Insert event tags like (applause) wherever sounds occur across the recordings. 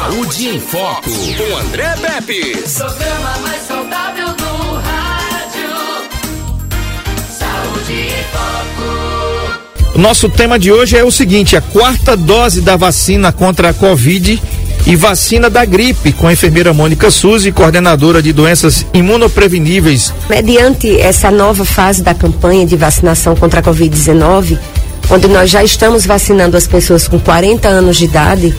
Saúde em Foco, com André Pepe. Programa mais saudável do rádio. Saúde em Foco. O nosso tema de hoje é o seguinte: a quarta dose da vacina contra a Covid e vacina da gripe, com a enfermeira Mônica Suzy, coordenadora de doenças imunopreveníveis. Mediante essa nova fase da campanha de vacinação contra a Covid-19, onde nós já estamos vacinando as pessoas com 40 anos de idade,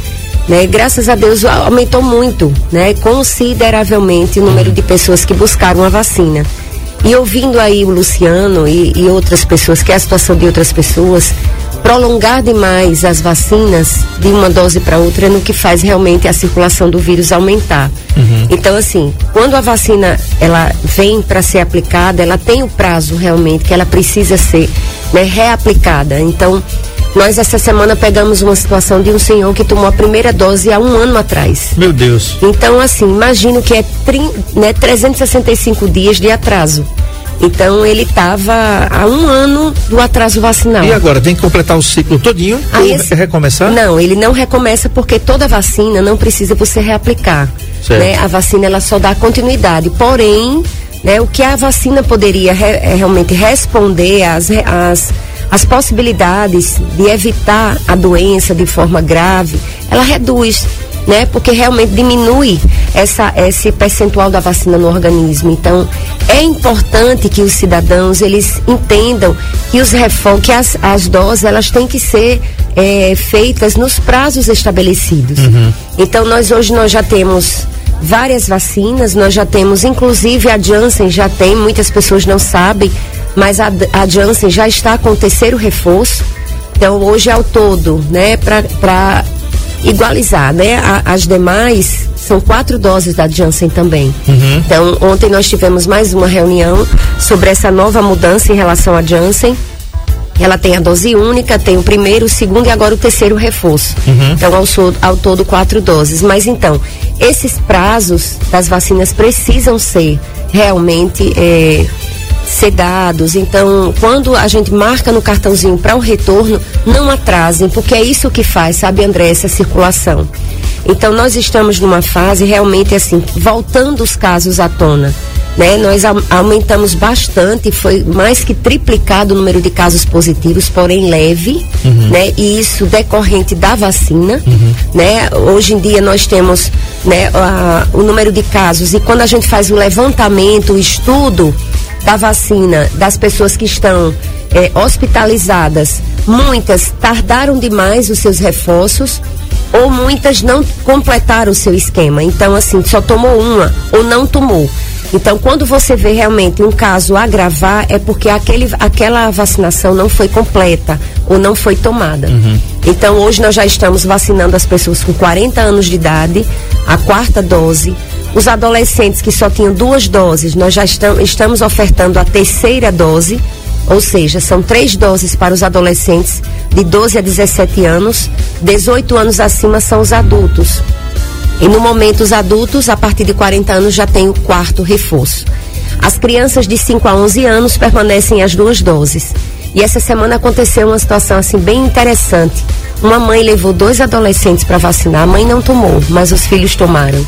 né? Graças a Deus aumentou muito, né? Consideravelmente o número de pessoas que buscaram a vacina. E ouvindo aí o Luciano e, e outras pessoas, que é a situação de outras pessoas, prolongar demais as vacinas de uma dose para outra é no que faz realmente a circulação do vírus aumentar. Uhum. Então, assim, quando a vacina ela vem para ser aplicada, ela tem o prazo realmente que ela precisa ser né, reaplicada. Então, nós essa semana pegamos uma situação de um senhor que tomou a primeira dose há um ano atrás. Meu Deus. Então, assim, imagino que é né, 365 dias de atraso. Então ele estava há um ano do atraso vacinal. E agora, tem que completar o ciclo todinho Aí, ou esse... recomeçar? Não, ele não recomeça porque toda vacina não precisa você reaplicar. Né? A vacina ela só dá continuidade. Porém, né, o que a vacina poderia re, é, realmente responder às, às, às possibilidades de evitar a doença de forma grave, ela reduz né? Porque realmente diminui essa, esse percentual da vacina no organismo. Então, é importante que os cidadãos eles entendam que os que as, as doses elas têm que ser é, feitas nos prazos estabelecidos. Uhum. Então, nós hoje nós já temos várias vacinas, nós já temos, inclusive a Janssen já tem, muitas pessoas não sabem, mas a, a Janssen já está com o terceiro reforço. Então, hoje ao todo, né, para igualizar, né? A, as demais são quatro doses da Janssen também. Uhum. Então, ontem nós tivemos mais uma reunião sobre essa nova mudança em relação à Janssen. Ela tem a dose única, tem o primeiro, o segundo e agora o terceiro reforço. Uhum. Então, ao, ao todo, quatro doses. Mas então, esses prazos das vacinas precisam ser realmente eh, ser dados. Então, quando a gente marca no cartãozinho para o retorno, não atrasem, porque é isso que faz, sabe, André, essa circulação. Então, nós estamos numa fase realmente assim, voltando os casos à tona. Né? Nós aumentamos bastante, foi mais que triplicado o número de casos positivos, porém leve, uhum. né? E isso decorrente da vacina, uhum. né? Hoje em dia nós temos, né, a, o número de casos e quando a gente faz o levantamento, o estudo, da vacina das pessoas que estão é, hospitalizadas, muitas tardaram demais os seus reforços ou muitas não completaram o seu esquema. Então, assim, só tomou uma ou não tomou. Então, quando você vê realmente um caso agravar, é porque aquele, aquela vacinação não foi completa ou não foi tomada. Uhum. Então, hoje nós já estamos vacinando as pessoas com 40 anos de idade, a quarta dose. Os adolescentes que só tinham duas doses, nós já estamos, ofertando a terceira dose, ou seja, são três doses para os adolescentes de 12 a 17 anos, 18 anos acima são os adultos. E no momento, os adultos, a partir de 40 anos, já têm o quarto reforço. As crianças de 5 a 11 anos permanecem as duas doses. E essa semana aconteceu uma situação assim bem interessante. Uma mãe levou dois adolescentes para vacinar, a mãe não tomou, mas os filhos tomaram.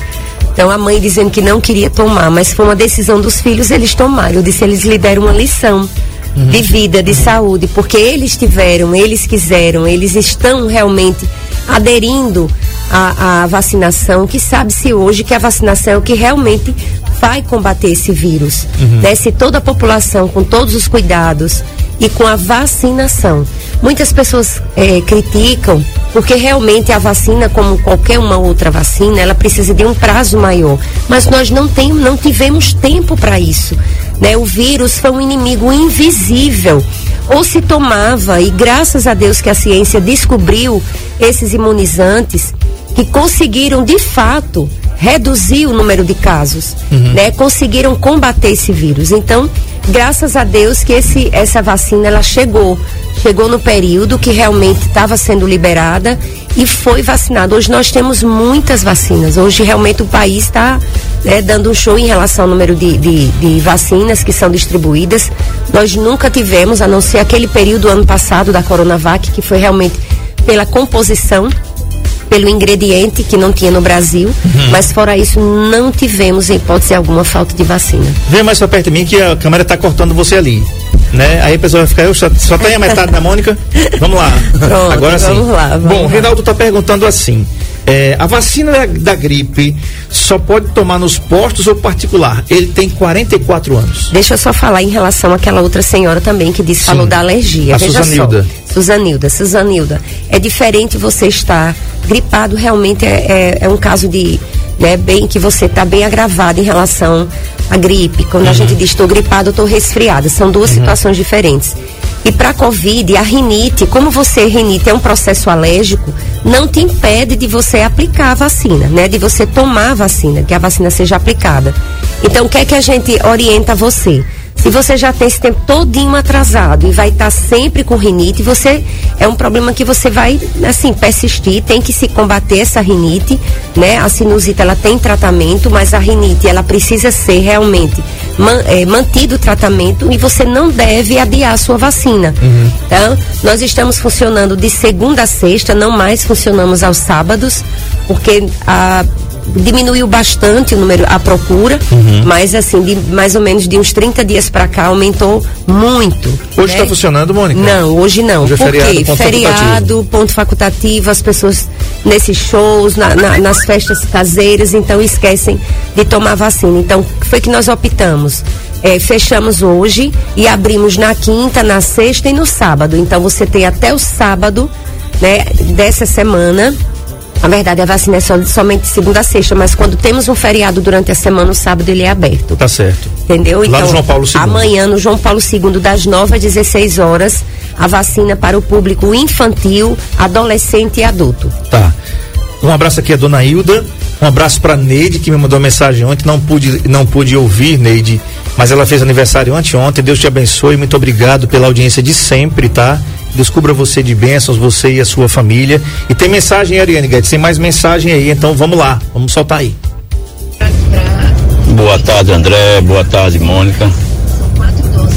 Então a mãe dizendo que não queria tomar, mas foi uma decisão dos filhos, eles tomaram. Eu disse, eles lhe deram uma lição uhum. de vida, de saúde, porque eles tiveram, eles quiseram, eles estão realmente aderindo a, a vacinação, que sabe-se hoje que a vacinação é o que realmente vai combater esse vírus. Uhum. Né? Se toda a população, com todos os cuidados e com a vacinação. Muitas pessoas é, criticam porque realmente a vacina, como qualquer uma outra vacina, ela precisa de um prazo maior. Mas nós não, tem, não tivemos tempo para isso. Né? O vírus foi um inimigo invisível. Ou se tomava, e graças a Deus que a ciência descobriu esses imunizantes, que conseguiram de fato reduzir o número de casos, uhum. né? Conseguiram combater esse vírus. Então, graças a Deus que esse, essa vacina ela chegou, chegou no período que realmente estava sendo liberada e foi vacinado. Hoje nós temos muitas vacinas. Hoje realmente o país está né, dando um show em relação ao número de, de, de, vacinas que são distribuídas. Nós nunca tivemos, a não ser aquele período ano passado da Coronavac, que foi realmente pela composição pelo ingrediente que não tinha no Brasil, uhum. mas fora isso não tivemos em hipótese alguma falta de vacina. Vem mais pra perto de mim que a câmera está cortando você ali. Né? Aí a pessoa vai ficar, eu só, só tenho a metade da Mônica. Vamos lá. (laughs) Pronto, Agora sim. Vamos lá. Vamos Bom, lá. Reinaldo está perguntando assim: é, a vacina da, da, gripe só pode tomar nos postos ou particular? Ele tem 44 anos. Deixa eu só falar em relação àquela outra senhora também que disse, Sim. falou da alergia. A Veja Suzanilda. Só. Suzanilda. Suzanilda. É diferente você estar gripado, realmente é, é, é um caso de. Né, bem que você está bem agravado em relação à gripe. Quando uhum. a gente diz estou gripado, estou resfriada. São duas uhum. situações diferentes. E para a Covid, a rinite, como você, rinite é um processo alérgico, não te impede de você aplicar a vacina, né? De você tomar a vacina, que a vacina seja aplicada. Então, o que é que a gente orienta você? Se você já tem esse tempo todinho atrasado e vai estar tá sempre com rinite, você é um problema que você vai, assim, persistir, tem que se combater essa rinite, né? A sinusite, ela tem tratamento, mas a rinite, ela precisa ser realmente mantido o tratamento e você não deve adiar a sua vacina. Uhum. Então, nós estamos funcionando de segunda a sexta, não mais funcionamos aos sábados, porque a diminuiu bastante o número, a procura, uhum. mas assim, de mais ou menos de uns 30 dias para cá aumentou muito. Hoje está né? funcionando, Mônica? Não, hoje não. Hoje é Por feriado, ponto feriado, facultativo. ponto facultativo, as pessoas nesses shows, na, na, nas festas caseiras, então esquecem de tomar vacina. Então, foi que nós optamos. É, fechamos hoje e abrimos na quinta, na sexta e no sábado. Então você tem até o sábado, né, dessa semana na verdade, a vacina é só, somente segunda a sexta, mas quando temos um feriado durante a semana, o sábado ele é aberto. Tá certo. Entendeu? Lá então, no João Paulo II. Amanhã, no João Paulo II, das 9 às 16 horas, a vacina para o público infantil, adolescente e adulto. Tá. Um abraço aqui a dona Hilda. Um abraço para Neide, que me mandou uma mensagem ontem. Não pude, não pude ouvir, Neide, mas ela fez aniversário anteontem. Deus te abençoe. Muito obrigado pela audiência de sempre, tá? Descubra você de bênçãos, você e a sua família. E tem mensagem, Ariane Guedes, tem mais mensagem aí, então vamos lá, vamos soltar aí. Boa tarde, André. Boa tarde, Mônica.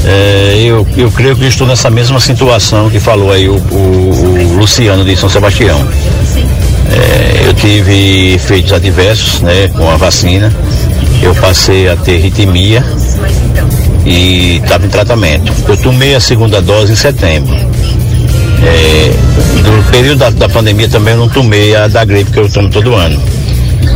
É, eu, eu creio que estou nessa mesma situação que falou aí o, o, o Luciano de São Sebastião. É, eu tive efeitos adversos né, com a vacina. Eu passei a ter ritmia e estava em tratamento. Eu tomei a segunda dose em setembro. É, no período da, da, pandemia também eu não tomei a da gripe que eu tomo todo ano.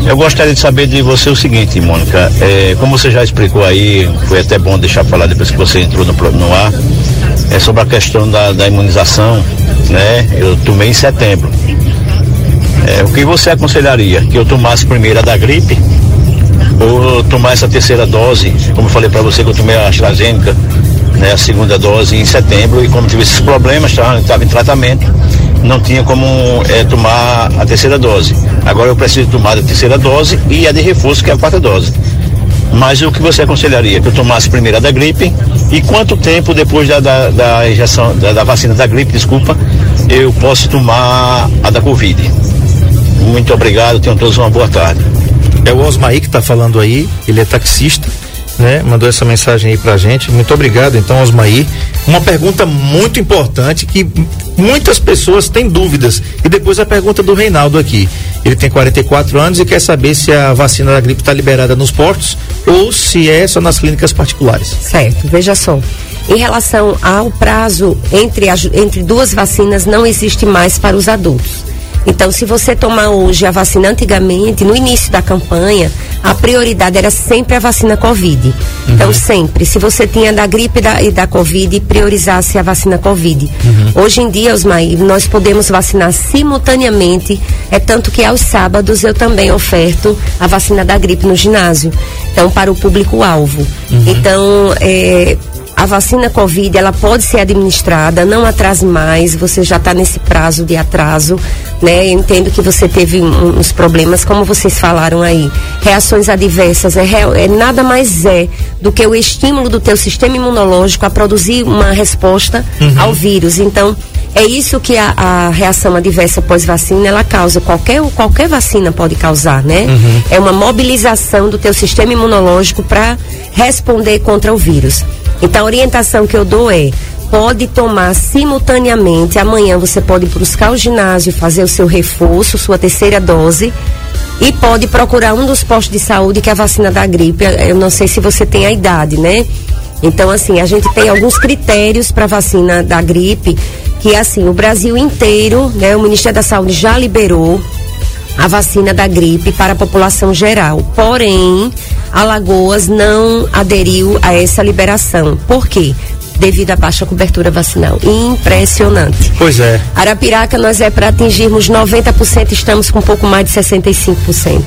Eu gostaria de saber de você o seguinte, Mônica, é, como você já explicou aí, foi até bom deixar falar depois que você entrou no, no ar, é sobre a questão da, da imunização, né? Eu tomei em setembro. É, o que você aconselharia? Que eu tomasse primeiro a da gripe ou tomar essa terceira dose, como eu falei para você que eu tomei a AstraZeneca né, a segunda dose em setembro e como tive esses problemas, estava em tratamento, não tinha como é, tomar a terceira dose. Agora eu preciso tomar a terceira dose e a de reforço, que é a quarta dose. Mas o que você aconselharia? Que eu tomasse primeiro a da gripe e quanto tempo depois da, da, da injeção, da, da vacina da gripe, desculpa, eu posso tomar a da Covid? Muito obrigado, tenham todos uma boa tarde. É o Osmaí que está falando aí, ele é taxista né, mandou essa mensagem aí pra gente. Muito obrigado, então, Osmaí. Uma pergunta muito importante que muitas pessoas têm dúvidas. E depois a pergunta do Reinaldo aqui. Ele tem 44 anos e quer saber se a vacina da gripe está liberada nos portos ou se é só nas clínicas particulares. Certo, veja só. Em relação ao prazo entre, as, entre duas vacinas, não existe mais para os adultos. Então, se você tomar hoje a vacina antigamente, no início da campanha, a prioridade era sempre a vacina Covid. Uhum. Então, sempre. Se você tinha da gripe e da, e da Covid, priorizasse a vacina Covid. Uhum. Hoje em dia, Osmar, nós podemos vacinar simultaneamente. É tanto que aos sábados eu também oferto a vacina da gripe no ginásio. Então, para o público-alvo. Uhum. Então, é, a vacina Covid, ela pode ser administrada, não atrase mais, você já está nesse prazo de atraso, né? Eu entendo que você teve uns problemas, como vocês falaram aí. Reações adversas, é, é, nada mais é do que o estímulo do teu sistema imunológico a produzir uma resposta uhum. ao vírus. Então, é isso que a, a reação adversa pós-vacina ela causa. Qualquer, qualquer vacina pode causar, né? Uhum. É uma mobilização do teu sistema imunológico para responder contra o vírus. Então a orientação que eu dou é pode tomar simultaneamente. Amanhã você pode buscar o ginásio, fazer o seu reforço, sua terceira dose. E pode procurar um dos postos de saúde que é a vacina da gripe. Eu não sei se você tem a idade, né? Então, assim, a gente tem alguns critérios para vacina da gripe, que assim, o Brasil inteiro, né, o Ministério da Saúde já liberou a vacina da gripe para a população geral. Porém, Alagoas não aderiu a essa liberação. Por quê? devido à baixa cobertura vacinal. Impressionante. Pois é. Arapiraca, nós é para atingirmos 90%, estamos com um pouco mais de 65%.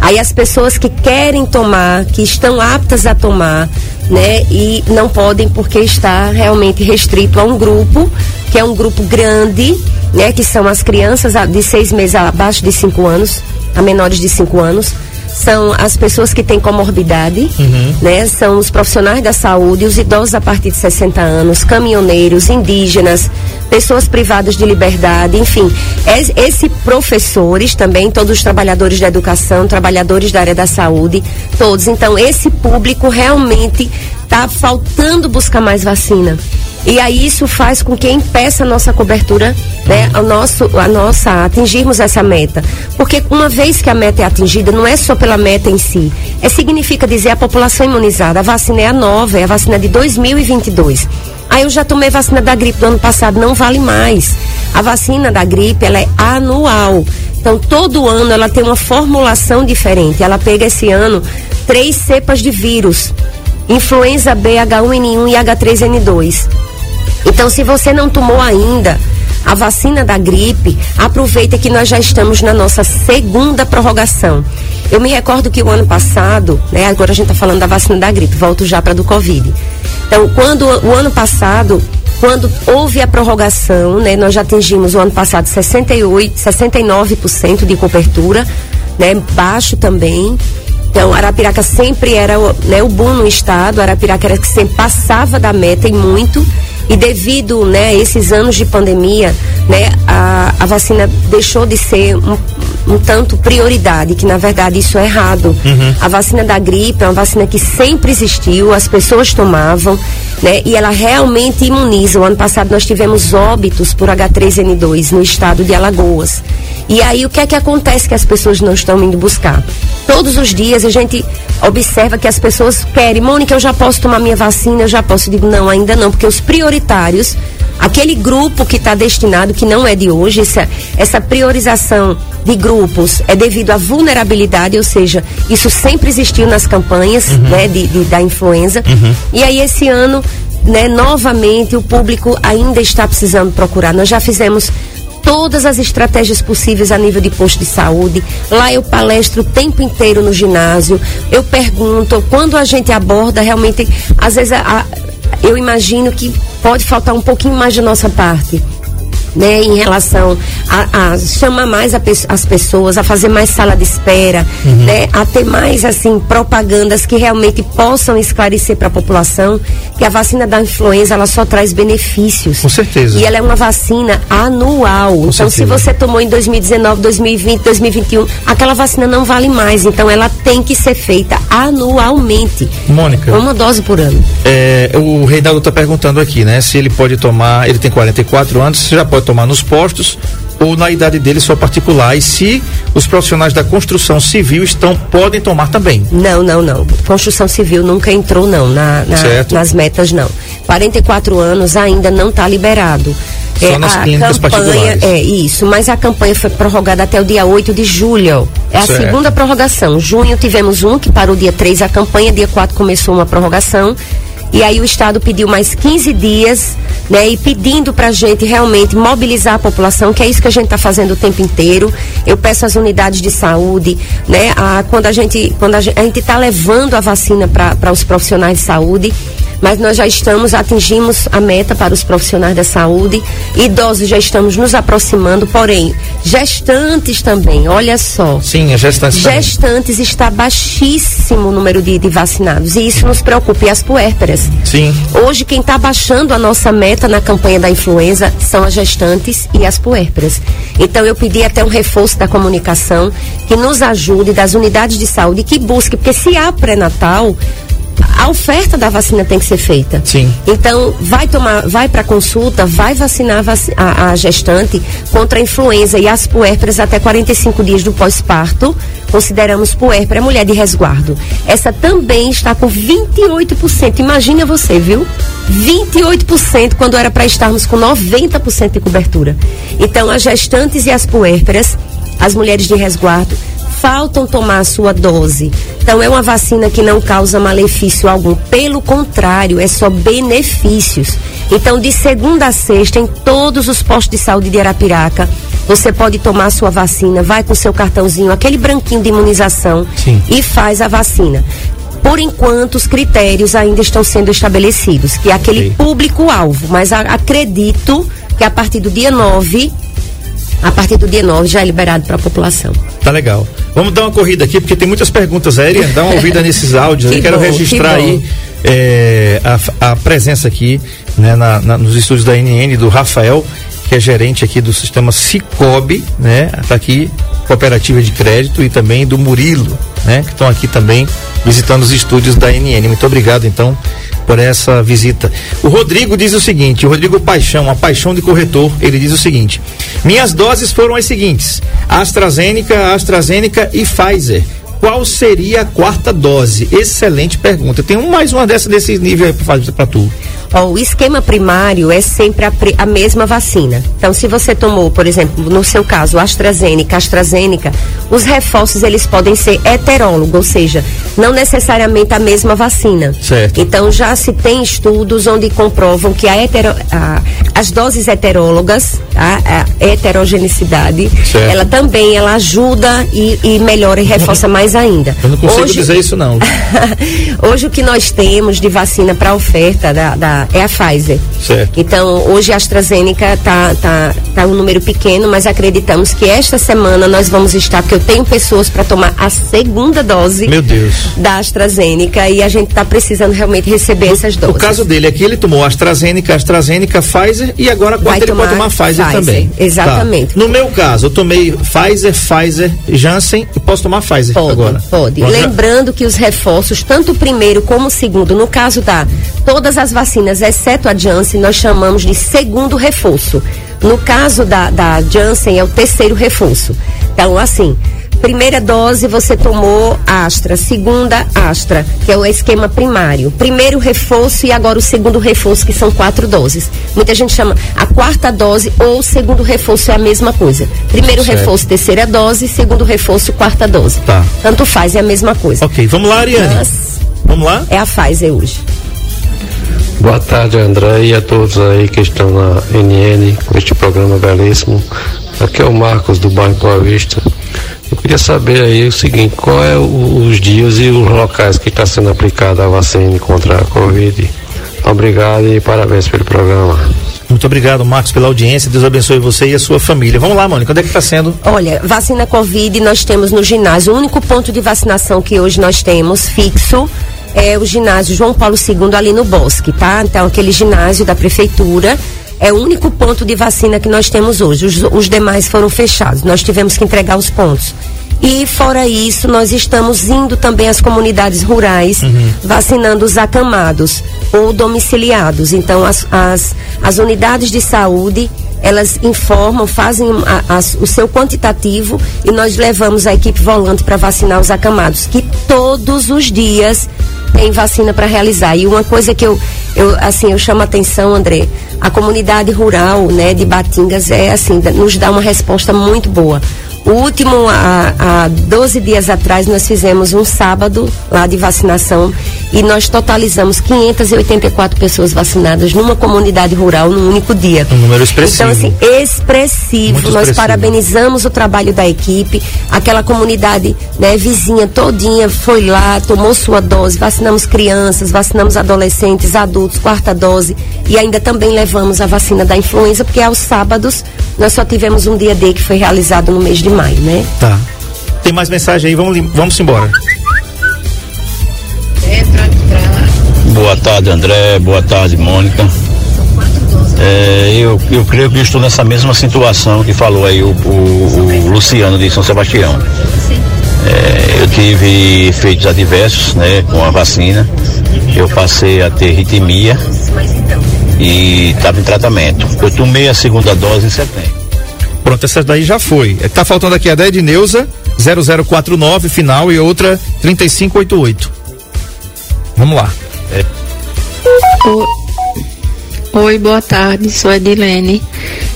Aí as pessoas que querem tomar, que estão aptas a tomar, né, e não podem porque está realmente restrito a um grupo, que é um grupo grande, né, que são as crianças de seis meses abaixo de cinco anos, a menores de cinco anos são as pessoas que têm comorbidade, uhum. né? São os profissionais da saúde, os idosos a partir de 60 anos, caminhoneiros, indígenas, pessoas privadas de liberdade, enfim. Esse professores também, todos os trabalhadores da educação, trabalhadores da área da saúde, todos. Então, esse público realmente está faltando buscar mais vacina. E aí isso faz com que impeça a nossa cobertura, né? A, nosso, a nossa, atingirmos essa meta. Porque uma vez que a meta é atingida, não é só pela meta em si. É significa dizer a população imunizada. A vacina é a nova, é a vacina de 2022. Aí eu já tomei vacina da gripe do ano passado, não vale mais. A vacina da gripe, ela é anual. Então, todo ano ela tem uma formulação diferente. Ela pega esse ano três cepas de vírus: influenza B, H1N1 e H3N2. Então, se você não tomou ainda a vacina da gripe, aproveita que nós já estamos na nossa segunda prorrogação. Eu me recordo que o ano passado, né, agora a gente está falando da vacina da gripe, volto já para do Covid. Então, quando o ano passado, quando houve a prorrogação, né, nós já atingimos o ano passado 68, 69% de cobertura, né, baixo também. Então, Arapiraca sempre era né, o bom no estado, Arapiraca era que sempre passava da meta e muito. E devido né, a esses anos de pandemia, né, a, a vacina deixou de ser um, um tanto prioridade, que na verdade isso é errado. Uhum. A vacina da gripe é uma vacina que sempre existiu, as pessoas tomavam, né? E ela realmente imuniza. O ano passado nós tivemos óbitos por H3N2 no estado de Alagoas. E aí o que é que acontece que as pessoas não estão indo buscar? Todos os dias a gente observa que as pessoas querem, Mônica, eu já posso tomar minha vacina, eu já posso. Eu digo, não, ainda não, porque os prioritários, aquele grupo que está destinado, que não é de hoje, essa, essa priorização de grupos é devido à vulnerabilidade, ou seja, isso sempre existiu nas campanhas uhum. né, de, de, da influenza. Uhum. E aí esse ano né, novamente o público ainda está precisando procurar. Nós já fizemos todas as estratégias possíveis a nível de posto de saúde. Lá eu palestro o tempo inteiro no ginásio. Eu pergunto, quando a gente aborda, realmente, às vezes a, a, eu imagino que pode faltar um pouquinho mais da nossa parte né, em relação a, a chamar mais a, as pessoas, a fazer mais sala de espera, uhum. né, a ter mais assim propagandas que realmente possam esclarecer para a população que a vacina da influenza ela só traz benefícios. Com certeza. E ela é uma vacina anual. Com então, certeza. se você tomou em 2019, 2020, 2021, aquela vacina não vale mais. Então, ela tem que ser feita anualmente. Mônica. Uma dose por ano. É, o Reinaldo está perguntando aqui, né? Se ele pode tomar, ele tem 44 anos, se já pode tomar nos postos ou na idade dele só particular e se os profissionais da construção civil estão podem tomar também. Não, não, não. Construção civil nunca entrou não na, na nas metas não. 44 anos ainda não está liberado. Só é, nas clínicas campanha, particulares. É isso, mas a campanha foi prorrogada até o dia 8 de julho. É a certo. segunda prorrogação. Junho tivemos um que parou dia 3 a campanha, dia 4 começou uma prorrogação e aí o Estado pediu mais 15 dias, né? E pedindo para a gente realmente mobilizar a população, que é isso que a gente está fazendo o tempo inteiro. Eu peço às unidades de saúde, né? A, quando a gente quando a gente está levando a vacina para os profissionais de saúde, mas nós já estamos, atingimos a meta para os profissionais da saúde, idosos já estamos nos aproximando, porém, gestantes também, olha só. Sim, as gestantes. Gestantes também. está baixíssimo o número de, de, vacinados, e isso nos preocupa. E as puérperas. Sim. Hoje, quem está baixando a nossa meta na campanha da influenza são as gestantes e as puérperas. Então, eu pedi até um reforço da comunicação que nos ajude, das unidades de saúde, que busque, porque se há pré-natal, a oferta da vacina tem que ser feita. Sim. Então, vai tomar, vai para consulta, vai vacinar a, a, gestante contra a influenza e as puérperas até 45 dias do pós-parto. Consideramos puérpera mulher de resguardo. Essa também está com 28%. Imagina você, viu? 28% quando era para estarmos com 90% de cobertura. Então, as gestantes e as puérperas, as mulheres de resguardo, faltam tomar a sua dose. Então é uma vacina que não causa malefício algum, pelo contrário, é só benefícios. Então de segunda a sexta em todos os postos de saúde de Arapiraca, você pode tomar a sua vacina, vai com seu cartãozinho, aquele branquinho de imunização Sim. e faz a vacina. Por enquanto, os critérios ainda estão sendo estabelecidos, que é aquele público-alvo, mas acredito que a partir do dia 9 a partir do dia 9 já é liberado para a população. Tá legal. Vamos dar uma corrida aqui, porque tem muitas perguntas aéreas. Dá uma ouvida nesses áudios. que Eu quero bom, registrar que aí é, a, a, presença aqui né, na, na, nos estúdios da NN do Rafael, que é gerente aqui do sistema Cicobi, né? Tá aqui, cooperativa de crédito, e também do Murilo, né? Que estão aqui também visitando os estúdios da NN. Muito obrigado, então, por essa visita. O Rodrigo diz o seguinte, o Rodrigo Paixão, a paixão de corretor, ele diz o seguinte: minhas doses foram as seguintes: AstraZeneca, AstraZeneca e Pfizer. Qual seria a quarta dose? Excelente pergunta. Tem mais uma dessa desse nível aí para tu. Ó, o esquema primário é sempre a, a, mesma vacina. Então, se você tomou, por exemplo, no seu caso, AstraZeneca, AstraZeneca, os reforços eles podem ser heterólogos, ou seja, não necessariamente a mesma vacina. Certo. Então, já se tem estudos onde comprovam que a hetero, a, as doses heterólogas, a, a heterogenicidade, certo. ela também ela ajuda e, e melhora e reforça mais ainda. Eu não consigo Hoje, dizer isso não. (laughs) Hoje o que nós temos de vacina para oferta da, da, é a Pfizer. Certo. Então, hoje a AstraZeneca tá, tá, tá um número pequeno, mas acreditamos que esta semana nós vamos estar, porque eu tenho pessoas para tomar a segunda dose Meu Deus. da AstraZeneca e a gente está precisando realmente receber no, essas doses. No caso dele aqui, ele tomou AstraZeneca, AstraZeneca, Pfizer e agora quarta ele pode tomar Pfizer, Pfizer também. Exatamente. Tá. No meu caso, eu tomei Pfizer, Pfizer, Janssen e posso tomar Pfizer pode, agora. Pode. Lembrando que os reforços, tanto o primeiro como o segundo, no caso da todas as vacinas, exceto a Janssen, nós chamamos de segundo reforço. No caso da, da Janssen, é o terceiro reforço. Então, assim, primeira dose você tomou Astra, segunda Astra, que é o esquema primário. Primeiro reforço e agora o segundo reforço, que são quatro doses. Muita gente chama a quarta dose ou segundo reforço é a mesma coisa. Primeiro certo. reforço, terceira dose, segundo reforço, quarta dose. Tá. Tanto faz, é a mesma coisa. Ok, vamos lá, Ariane. Mas vamos lá? É a Pfizer hoje. Boa tarde, André, e a todos aí que estão na NN com este programa belíssimo. Aqui é o Marcos do bairro Boa Vista. Eu queria saber aí o seguinte, qual é o, os dias e os locais que está sendo aplicada a vacina contra a Covid. Obrigado e parabéns pelo programa. Muito obrigado, Marcos, pela audiência. Deus abençoe você e a sua família. Vamos lá, Mônica, onde é que está sendo? Olha, vacina Covid nós temos no ginásio. O único ponto de vacinação que hoje nós temos fixo é o ginásio João Paulo II ali no Bosque, tá? Então, aquele ginásio da prefeitura é o único ponto de vacina que nós temos hoje. Os, os demais foram fechados. Nós tivemos que entregar os pontos. E fora isso, nós estamos indo também às comunidades rurais, Uhum. vacinando os acamados ou domiciliados. Então, as, as, as unidades de saúde, elas informam, fazem a, a, o seu quantitativo e nós levamos a equipe volante para vacinar os acamados, que todos os dias tem vacina para realizar. E uma coisa que eu, eu assim, eu chamo a atenção, André, a comunidade rural, né, de Batingas é assim, nos dá uma resposta muito boa. O último, há, há 12 dias atrás, nós fizemos um sábado lá de vacinação e nós totalizamos 584 pessoas vacinadas numa comunidade rural num único dia. Um número expressivo. Então, assim, expressivo. Muito nós expressivo. parabenizamos o trabalho da equipe. Aquela comunidade né, vizinha todinha foi lá, tomou sua dose, vacinamos crianças, vacinamos adolescentes, adultos, quarta dose e ainda também levamos a vacina da influenza, porque aos sábados nós só tivemos um dia D que foi realizado no mês de maio, né? Tá. Tem mais mensagem aí, vamos, vamos embora. Boa tarde, André. Boa tarde, Mônica. É, eu, eu creio que estou nessa mesma situação que falou aí o, o, o Luciano de São Sebastião. É, eu tive efeitos adversos, né, com a vacina. Eu passei a ter ritmia e estava em tratamento. Eu tomei a segunda dose em setembro. Pronto, essa daí já foi. Tá faltando aqui a da Edneuza, 0049 final e outra 3588. Vamos lá. É. Oi, boa tarde, sou Edilene.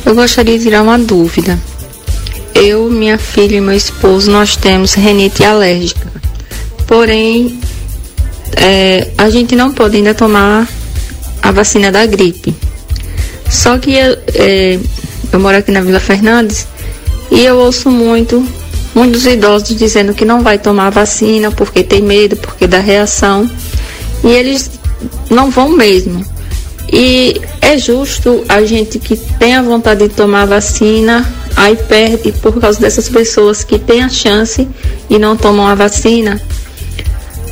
Eu gostaria de tirar uma dúvida. Eu, minha filha e meu esposo, nós temos renite alérgica. Porém, é, a gente não pode ainda tomar a vacina da gripe. Só que é, eu moro aqui na Vila Fernandes e eu ouço muito, muitos idosos dizendo que não vai tomar a vacina porque tem medo, porque dá reação. E eles não vão mesmo. E é justo a gente que tem a vontade de tomar a vacina, aí perde por causa dessas pessoas que têm a chance e não tomam a vacina.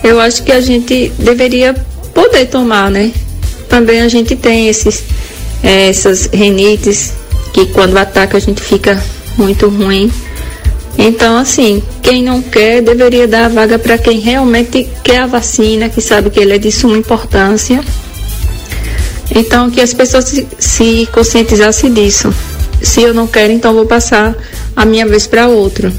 Eu acho que a gente deveria poder tomar, né? Também a gente tem esses, é, essas renites que quando ataca a gente fica muito ruim. Então, assim, quem não quer deveria dar a vaga para quem realmente quer a vacina, que sabe que ele é de suma importância. Então, que as pessoas se, se conscientizassem disso. Se eu não quero, então vou passar a minha vez para outro.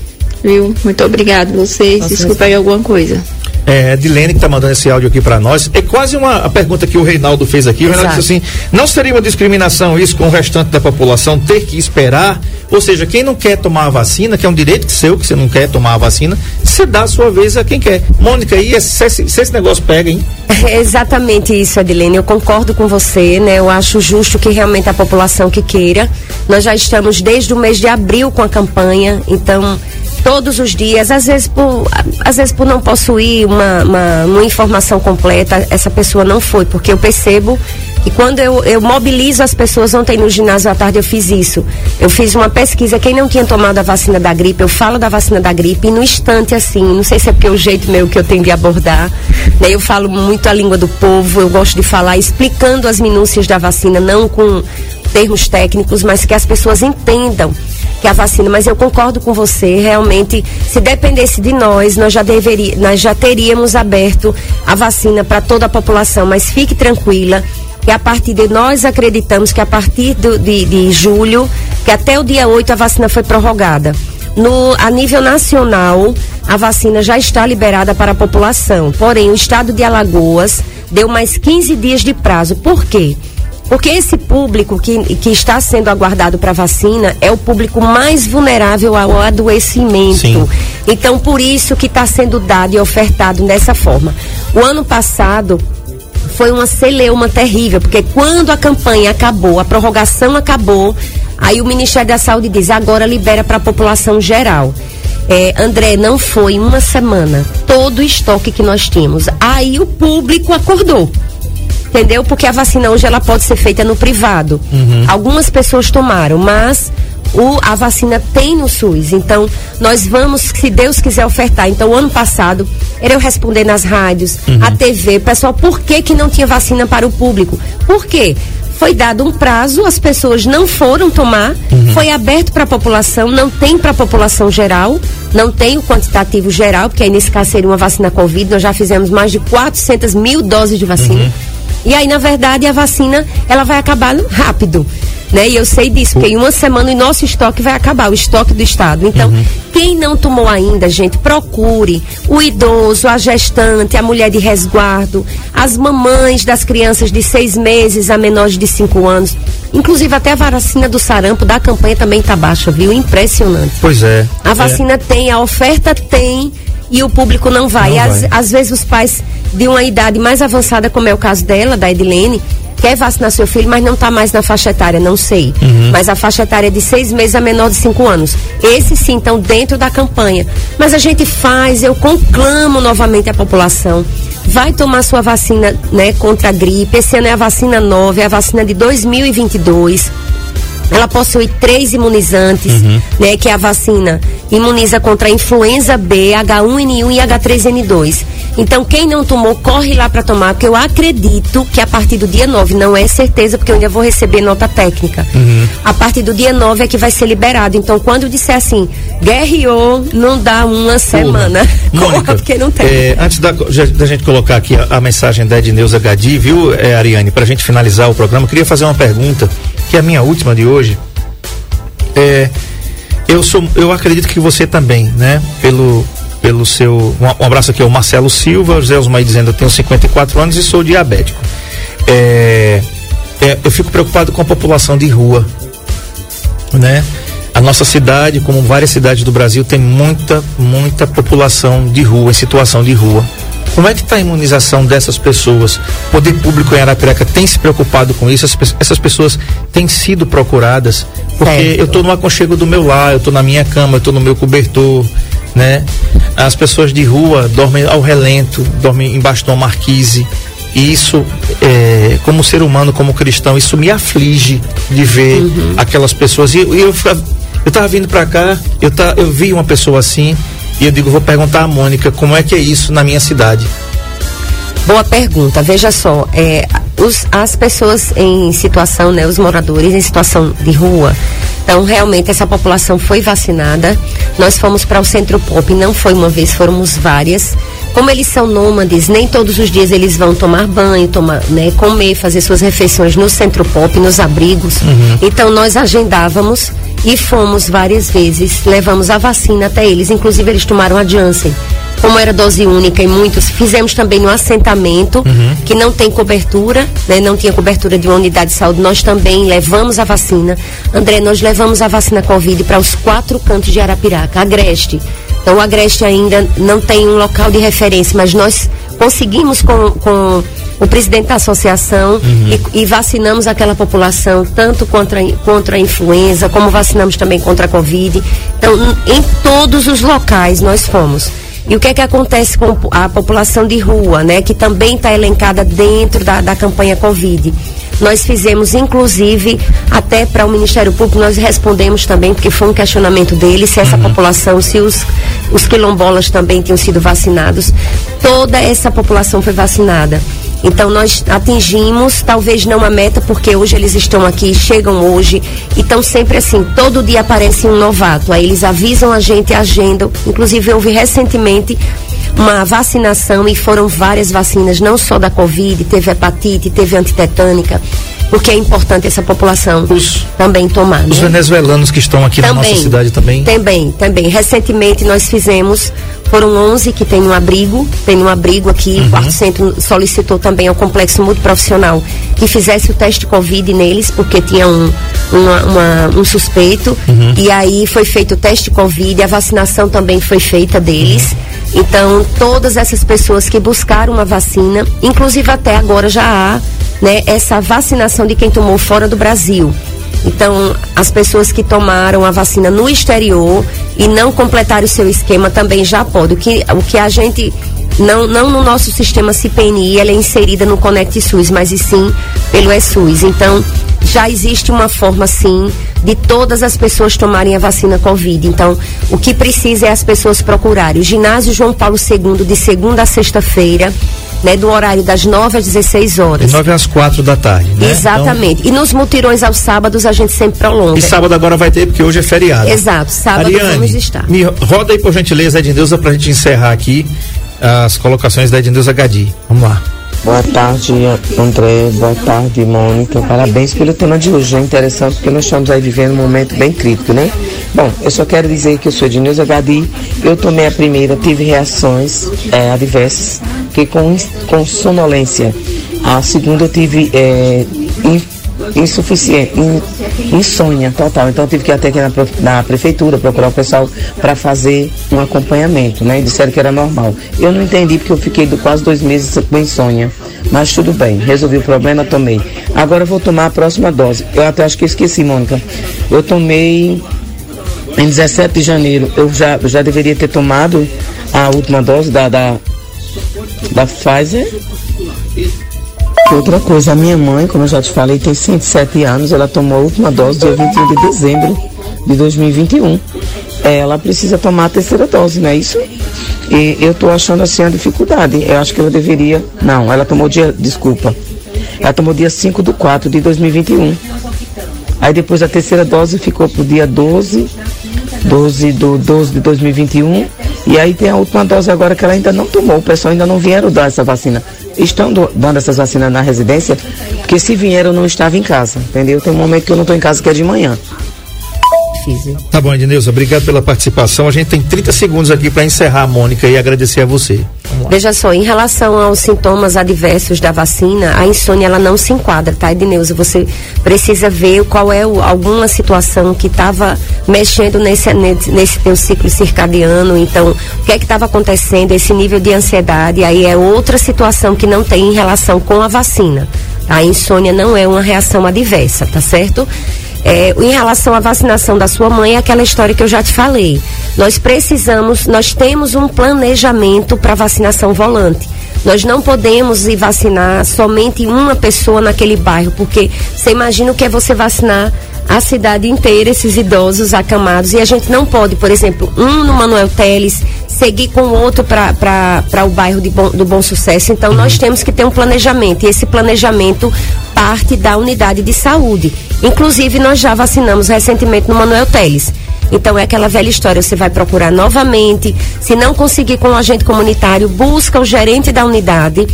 Viu? Muito obrigado vocês. Desculpa aí alguma coisa. É, Dilene que está mandando esse áudio aqui para nós. É quase uma a pergunta que o Reinaldo fez aqui. O Reinaldo disse assim: não seria uma discriminação isso com o restante da população ter que esperar? Ou seja, quem não quer tomar a vacina, que é um direito seu, que você não quer tomar a vacina, você dá a sua vez a quem quer. Mônica, e se, se, se esse negócio pega, hein? (laughs) É exatamente isso, Adilene. Eu concordo com você, né? Eu acho justo que realmente a população que queira. Nós já estamos desde o mês de abril com a campanha, então todos os dias, às vezes por, às vezes por não possuir uma, uma, uma informação completa, essa pessoa não foi, porque eu percebo que quando eu, eu mobilizo as pessoas, ontem no ginásio à tarde eu fiz isso. Eu fiz uma pesquisa, quem não tinha tomado a vacina da gripe, eu falo da vacina da gripe e no instante assim, não sei se é porque é o jeito meu que eu tenho de abordar, né? Eu falo muito a língua do povo, eu gosto de falar explicando as minúcias da vacina, não com termos técnicos, mas que as pessoas entendam que a vacina, mas eu concordo com você, realmente, se dependesse de nós, nós já deveria, nós já teríamos aberto a vacina para toda a população, mas fique tranquila, que a partir de nós acreditamos que a partir do, de, de julho, que até o dia 8 a vacina foi prorrogada. No, a nível nacional, a vacina já está liberada para a população. Porém, o estado de Alagoas deu mais 15 dias de prazo. Por quê? Porque esse público que, que está sendo aguardado para vacina é o público mais vulnerável ao adoecimento. Sim. Então, por isso que está sendo dado e ofertado dessa forma. O ano passado foi uma celeuma terrível, porque quando a campanha acabou, a prorrogação acabou, aí o Ministério da Saúde diz, agora libera para a população geral. É, André, não foi uma semana todo o estoque que nós tínhamos. Aí o público acordou entendeu? Porque a vacina hoje ela pode ser feita no privado. Uhum. Algumas pessoas tomaram, mas o, a vacina tem no SUS. Então, nós vamos, se Deus quiser, ofertar. Então, ano passado, era eu responder nas rádios, uhum. a TV, pessoal, por que, que não tinha vacina para o público? Por quê? Foi dado um prazo, as pessoas não foram tomar, uhum. foi aberto para a população, não tem para a população geral, não tem o quantitativo geral, porque aí nesse caso seria uma vacina Covid, nós já fizemos mais de 400 mil doses de vacina. Uhum. E aí, na verdade, a vacina ela vai acabar rápido. Né? E eu sei disso, porque em uma semana o nosso estoque vai acabar, o estoque do Estado. Então, uhum. quem não tomou ainda, gente, procure o idoso, a gestante, a mulher de resguardo, as mamães das crianças de seis meses a menores de cinco anos. Inclusive até a vacina do sarampo da campanha também está baixa, viu? Impressionante. Pois é. A vacina é. tem, a oferta tem e o público não vai. Não e às, às vezes os pais de uma idade mais avançada, como é o caso dela, da Edilene, quer vacinar seu filho, mas não está mais na faixa etária, não sei. Uhum. Mas a faixa etária é de seis meses a menor de cinco anos. Esse sim, estão dentro da campanha. Mas a gente faz, eu conclamo novamente a população. Vai tomar sua vacina né, contra a gripe. Esse ano é a vacina nova, é a vacina de 2022 ela possui três imunizantes, uhum. né, que é a vacina imuniza contra a influenza B, H1N1 e H3N2. Então, quem não tomou, corre lá para tomar, porque eu acredito que a partir do dia 9, não é certeza, porque eu ainda vou receber nota técnica. Uhum. A partir do dia 9 é que vai ser liberado. Então, quando eu disser assim, guerreou, não dá uma semana. (laughs) Mônica, porque não tem. É, antes da, da, gente colocar aqui a, a mensagem da Edneuza Gadi, viu, é, Ariane, para a gente finalizar o programa, eu queria fazer uma pergunta, que é a minha última de hoje. É, eu sou, eu acredito que você também, né? Pelo, pelo seu. Um, abraço aqui ao Marcelo Silva, José Osmar dizendo eu tenho 54 anos e sou diabético. É, é, eu fico preocupado com a população de rua, né? A nossa cidade, como várias cidades do Brasil, tem muita, muita população de rua, em situação de rua. Como é que está a imunização dessas pessoas? O poder público em Arapiraca tem se preocupado com isso? Essas pessoas têm sido procuradas? Porque eu estou no aconchego do meu lar, eu estou na minha cama, eu estou no meu cobertor, né? As pessoas de rua dormem ao relento, dormem embaixo de uma marquise. E isso, é, como ser humano, como cristão, isso me aflige de ver uhum. aquelas pessoas. E, eu, eu tava vindo para cá, eu, tá, eu vi uma pessoa assim, e eu digo, vou perguntar à Mônica como é que é isso na minha cidade. Boa pergunta. Veja só, é, os, as pessoas em situação, né, os moradores em situação de rua, então realmente essa população foi vacinada. Nós fomos para o Centro Pop, não foi uma vez, fomos várias. Como eles são nômades, nem todos os dias eles vão tomar banho, tomar, né, comer, fazer suas refeições no Centro Pop, nos abrigos. Uhum. Então nós agendávamos e fomos várias vezes, levamos a vacina até eles, inclusive eles tomaram a Janssen. Como era dose única e muitos, fizemos também no assentamento, uhum. que não tem cobertura, né, não tinha cobertura de uma unidade de saúde, nós também levamos a vacina. André, nós levamos a vacina Covid para os quatro cantos de Arapiraca, Agreste. Então, o Agreste ainda não tem um local de referência, mas nós conseguimos com, com o presidente da associação uhum. e, e, vacinamos aquela população tanto contra, contra a influenza, como vacinamos também contra a Covid. Então, em todos os locais nós fomos. E o que é que acontece com a população de rua, né? Que também está elencada dentro da, da campanha Covid. Nós fizemos, inclusive, até para o Ministério Público, nós respondemos também, porque foi um questionamento dele, se essa uhum. população, se os, os quilombolas também tinham sido vacinados. Toda essa população foi vacinada. Então nós atingimos, talvez não a meta, porque hoje eles estão aqui, chegam hoje e estão sempre assim, todo dia aparece um novato. Aí eles avisam a gente, agendam. Inclusive houve recentemente uma vacinação e foram várias vacinas, não só da Covid, teve hepatite, teve antitetânica porque é importante essa população os, também tomar. Os né? venezuelanos que estão aqui também, na nossa cidade também? Também, também. Recentemente nós fizemos foram 11 que tem um abrigo, tem um abrigo aqui. Uhum. O quarto centro solicitou também ao complexo multiprofissional que fizesse o teste Covid neles, porque tinha um, uma, uma, um suspeito. Uhum. E aí foi feito o teste Covid, a vacinação também foi feita deles. Uhum. Então, todas essas pessoas que buscaram uma vacina, inclusive até agora já há né, essa vacinação de quem tomou fora do Brasil. Então, as pessoas que tomaram a vacina no exterior e não completaram o seu esquema também já podem. O que, o que a gente não, não no nosso sistema CPNI, ela é inserida no Conect SUS, mas e sim pelo ESUS. Então, já existe uma forma, sim, de todas as pessoas tomarem a vacina Covid. Então, o que precisa é as pessoas procurarem. O ginásio João Paulo II, de segunda a sexta-feira, né, do horário das 9 às 16 horas. De 9 às 4 da tarde, né? Exatamente. Então... E nos mutirões aos sábados a gente sempre prolonga. E sábado agora vai ter, porque hoje é feriado. Exato, sábado Ariane, vamos estar. Me roda aí, por gentileza, Edneuza, para a gente encerrar aqui as colocações da Edneuza Gadi. Vamos lá. Boa tarde, André. Boa tarde, Mônica. Parabéns pelo tema de hoje. É interessante porque nós estamos aí vivendo um momento bem crítico, né? Bom, eu só quero dizer que eu sou de Neuza Gadi. Eu tomei a primeira, tive reações é, adversas, que com, com sonolência. A segunda eu tive é, insuficiente, in, insônia total. Então tive que ir até aqui na, na prefeitura procurar o pessoal para fazer um acompanhamento, né? Disseram que era normal. Eu não entendi porque eu fiquei do, quase dois meses com insônia. Mas tudo bem, resolvi o problema, tomei. Agora eu vou tomar a próxima dose. Eu até acho que esqueci, Mônica. Eu tomei em 17 de janeiro. Eu já, já deveria ter tomado a última dose da, da, da Pfizer. Outra coisa, a minha mãe, como eu já te falei, tem 107 anos, ela tomou a última dose dia 21 de dezembro de 2021. Ela precisa tomar a terceira dose, não é isso? E eu estou achando assim a dificuldade. Eu acho que ela deveria. Não, ela tomou dia. Desculpa. Ela tomou dia 5 do 4 de 2021. Aí depois a terceira dose ficou pro dia 12, 12 do 12 de 2021. E aí tem a última dose agora que ela ainda não tomou. O pessoal ainda não vieram dar essa vacina. Estão do, dando essas vacinas na residência, porque se vieram não estava em casa, entendeu? Tem um momento que eu não estou em casa que é de manhã. Tá bom, Edneuza, obrigado pela participação. A gente tem 30 segundos aqui para encerrar, Mônica, e agradecer a você. Veja só, em relação aos sintomas adversos da vacina, a insônia ela não se enquadra, tá, Edneuza? Você precisa ver qual é o, alguma situação que estava mexendo nesse, nesse, nesse teu ciclo circadiano, então, o que é que estava acontecendo, esse nível de ansiedade, aí é outra situação que não tem em relação com a vacina. A insônia não é uma reação adversa, tá certo? É, em relação à vacinação da sua mãe, aquela história que eu já te falei. Nós precisamos, nós temos um planejamento para vacinação volante. Nós não podemos ir vacinar somente uma pessoa naquele bairro, porque você imagina o que é você vacinar a cidade inteira, esses idosos acamados, e a gente não pode, por exemplo, um no Manuel Teles, seguir com o outro para o bairro bom, do Bom Sucesso. Então, nós uhum. temos que ter um planejamento, e esse planejamento parte da unidade de saúde. Inclusive, nós já vacinamos recentemente no Manuel Teles. Então é aquela velha história, você vai procurar novamente, se não conseguir com o agente comunitário, busca o gerente da unidade.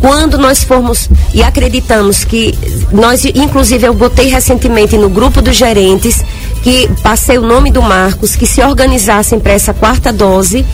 Quando nós formos e acreditamos que nós, inclusive eu botei recentemente no grupo dos gerentes, que passei o nome do Marcos, que se organizassem para essa quarta dose,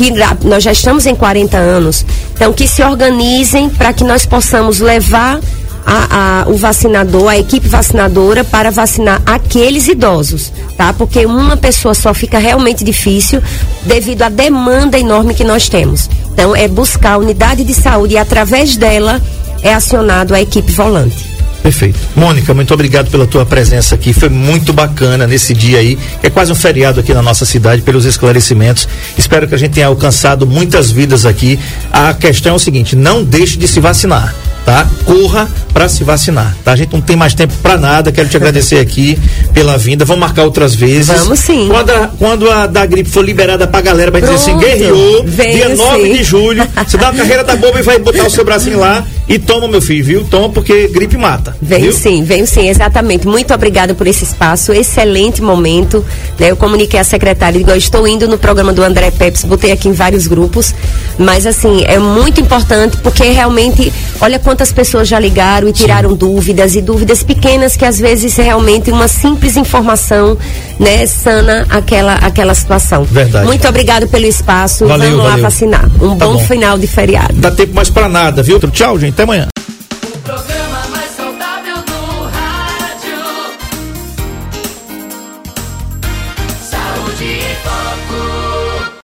que nós já estamos em 40 anos, então que se organizem para que nós possamos levar a, a, o vacinador, a equipe vacinadora para vacinar aqueles idosos, tá? Porque uma pessoa só fica realmente difícil devido à demanda enorme que nós temos. Então, é buscar a unidade de saúde e através dela é acionado a equipe volante. Perfeito. Mônica, muito obrigado pela tua presença aqui. Foi muito bacana nesse dia aí, que é quase um feriado aqui na nossa cidade, pelos esclarecimentos. Espero que a gente tenha alcançado muitas vidas aqui. A questão é o seguinte: não deixe de se vacinar tá? Corra para se vacinar, tá? A gente não tem mais tempo para nada. Quero te agradecer (laughs) aqui pela vinda. Vamos marcar outras vezes. Vamos sim. Quando a, quando a da gripe for liberada pra galera, vai dizer assim: guerreou, dia 9 sim. de julho. Você dá uma carreira da boba e vai botar o seu bracinho lá (laughs) e toma, meu filho, viu? Toma porque gripe mata. Vem viu? sim, vem sim, exatamente. Muito obrigada por esse espaço, excelente momento. Né? Eu comuniquei à secretária, digo, eu estou indo no programa do André Peps, botei aqui em vários grupos, mas assim, é muito importante porque realmente, olha quantas pessoas já ligaram e tiraram sim. dúvidas e dúvidas pequenas que às vezes realmente uma simples informação, né, sana aquela aquela situação. Verdade. Muito obrigado pelo espaço. Valeu, Vamos valeu. lá vacinar. Um tá bom, bom, final de feriado. Dá tempo mais para nada, viu? Tchau, gente. Até amanhã.